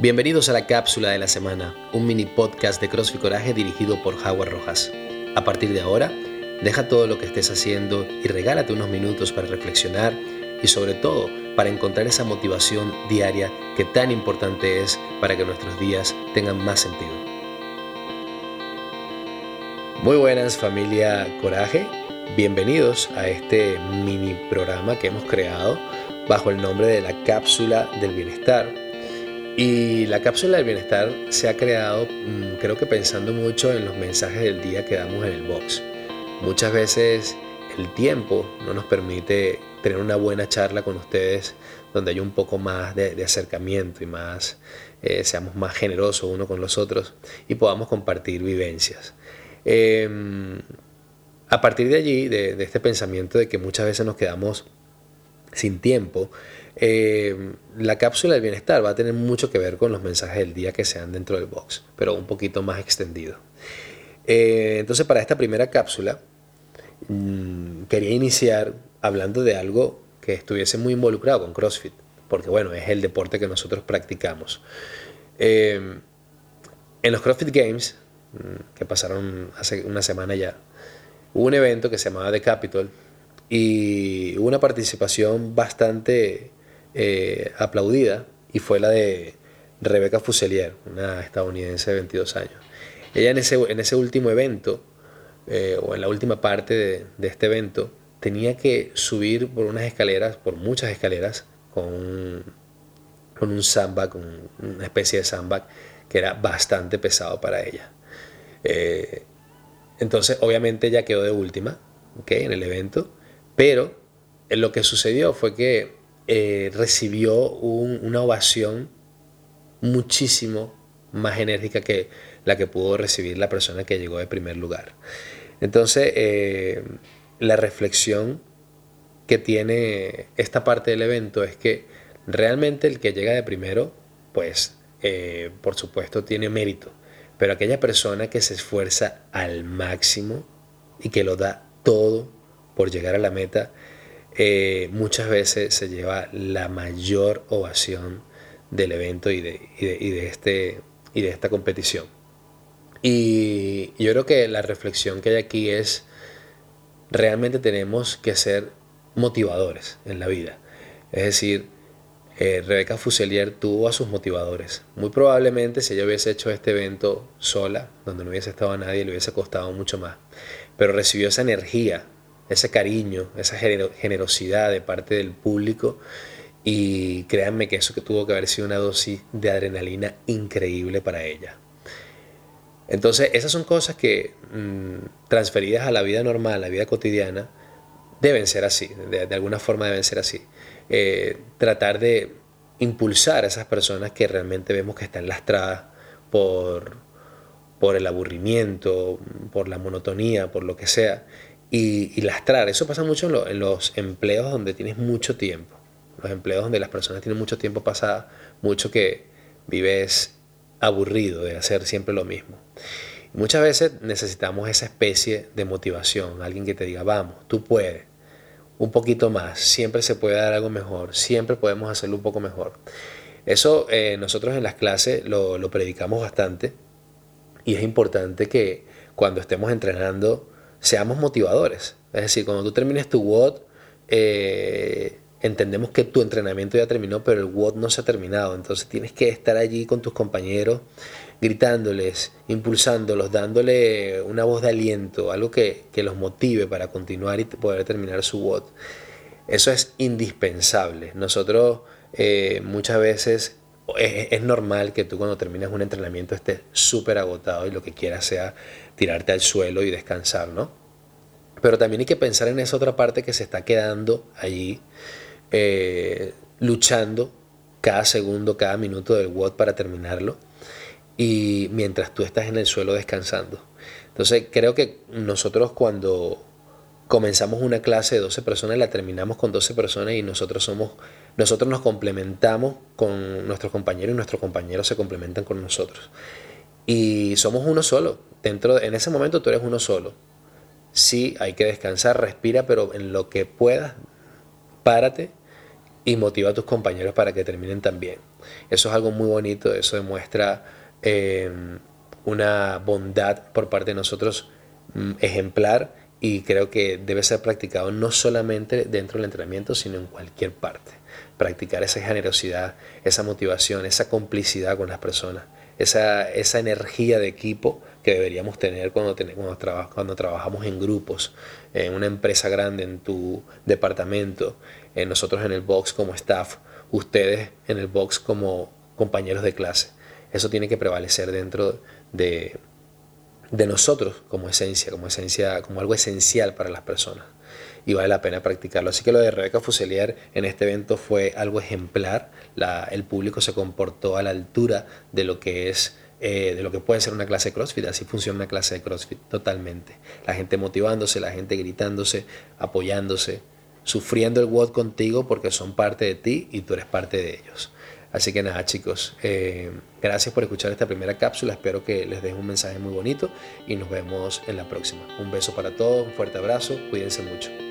Bienvenidos a la cápsula de la semana, un mini podcast de CrossFit Coraje dirigido por Howard Rojas. A partir de ahora, deja todo lo que estés haciendo y regálate unos minutos para reflexionar y sobre todo para encontrar esa motivación diaria que tan importante es para que nuestros días tengan más sentido. Muy buenas familia Coraje, bienvenidos a este mini programa que hemos creado bajo el nombre de la cápsula del bienestar y la cápsula del bienestar se ha creado, mm, creo que pensando mucho en los mensajes del día que damos en el box. Muchas veces el tiempo no nos permite tener una buena charla con ustedes donde hay un poco más de, acercamiento y más, eh, seamos más generosos uno con los otros y podamos compartir vivencias. Em, a partir de allí, de este pensamiento de que muchas veces nos quedamos sin tiempo, eh, la cápsula del bienestar va a tener mucho que ver con los mensajes del día que sean dentro del box, pero un poquito más extendido. Eh, entonces, para esta primera cápsula, mm, quería iniciar hablando de algo que estuviese muy involucrado con CrossFit, porque bueno, es el deporte que nosotros practicamos. Eh, en los CrossFit Games, mm, que pasaron hace una semana ya, hubo un evento que se llamaba The Capitol, y hubo una participación bastante eh, aplaudida y fue la de Rebecca Fuselier, una estadounidense de 22 años. Ella en ese, en ese último evento, eh, o en la última parte de, este evento, tenía que subir por unas escaleras, por muchas escaleras, con, con un sandbag, con una especie de sandbag que era bastante pesado para ella. Eh, entonces, obviamente, ella quedó de última ¿okay? en el evento pero eh, lo que sucedió fue que eh, recibió una ovación muchísimo más enérgica que la que pudo recibir la persona que llegó de primer lugar. Entonces, eh, la reflexión que tiene esta parte del evento es que realmente el que llega de primero, pues, por supuesto, tiene mérito. Pero aquella persona que se esfuerza al máximo y que lo da todo por llegar a la meta, eh, muchas veces se lleva la mayor ovación del evento y de, este, y de esta competición. Y yo creo que la reflexión que hay aquí es, realmente tenemos que ser motivadores en la vida. Es decir, eh, Rebeca Fuselier tuvo a sus motivadores. Muy probablemente si ella hubiese hecho este evento sola, donde no hubiese estado nadie, le hubiese costado mucho más. Pero recibió esa energía ese cariño, esa generosidad de parte del público. Y créanme que eso que tuvo que haber sido una dosis de adrenalina increíble para ella. Entonces, esas son cosas que mm, transferidas a la vida normal, a la vida cotidiana, deben ser así, de, alguna forma deben ser así. Eh, tratar de impulsar a esas personas que realmente vemos que están lastradas por, por el aburrimiento, por la monotonía, por lo que sea, y, lastrar. Eso pasa mucho en, los empleos donde tienes mucho tiempo. Los empleos donde las personas tienen mucho tiempo pasado, mucho que vives aburrido de hacer siempre lo mismo. muchas veces necesitamos esa especie de motivación, alguien que te diga, vamos, tú puedes, un poquito más, siempre se puede dar algo mejor, siempre podemos hacerlo un poco mejor. Eso eh, nosotros en las clases lo, lo predicamos bastante y es importante que cuando estemos entrenando, seamos motivadores. Es decir, cuando tú termines tu WOD, eh, entendemos que tu entrenamiento ya terminó, pero el WOD no se ha terminado. Entonces tienes que estar allí con tus compañeros, gritándoles, impulsándolos, dándole una voz de aliento, algo que, los motive para continuar y poder terminar su WOD. Eso es indispensable. Nosotros eh, muchas veces es, normal que tú cuando terminas un entrenamiento estés súper agotado y lo que quieras sea tirarte al suelo y descansar, ¿no? Pero también hay que pensar en esa otra parte que se está quedando allí, eh, luchando cada segundo, cada minuto del WOD para terminarlo, y mientras tú estás en el suelo descansando. Entonces creo que nosotros cuando comenzamos una clase de 12 personas, la terminamos con 12 personas y nosotros somos, nosotros nos complementamos con nuestros compañeros y nuestros compañeros se complementan con nosotros. Y somos uno solo. Dentro, en ese momento tú eres uno solo. Sí, hay que descansar, respira, pero en lo que puedas, párate y motiva a tus compañeros para que terminen también. Eso es algo muy bonito, eso demuestra eh, una bondad por parte de nosotros mm, ejemplar y creo que debe ser practicado no solamente dentro del entrenamiento, sino en cualquier parte. Practicar esa generosidad, esa motivación, esa complicidad con las personas, esa, esa energía de equipo que deberíamos tener cuando, cuando, cuando trabajamos en grupos, en una empresa grande, en tu departamento, en nosotros en el box como staff, ustedes en el box como compañeros de clase. Eso tiene que prevalecer dentro de, de nosotros como esencia, como esencia, como algo esencial para las personas. Y vale la pena practicarlo. Así que lo de Rebeca Fuselier en este evento fue algo ejemplar. La, el público se comportó a la altura de lo que es eh, de lo que puede ser una clase de CrossFit. Así funciona una clase de CrossFit totalmente. La gente motivándose, la gente gritándose, apoyándose, sufriendo el WOD contigo porque son parte de ti y tú eres parte de ellos. Así que nada chicos, eh, gracias por escuchar esta primera cápsula, espero que les deje un mensaje muy bonito y nos vemos en la próxima. Un beso para todos, un fuerte abrazo, cuídense mucho.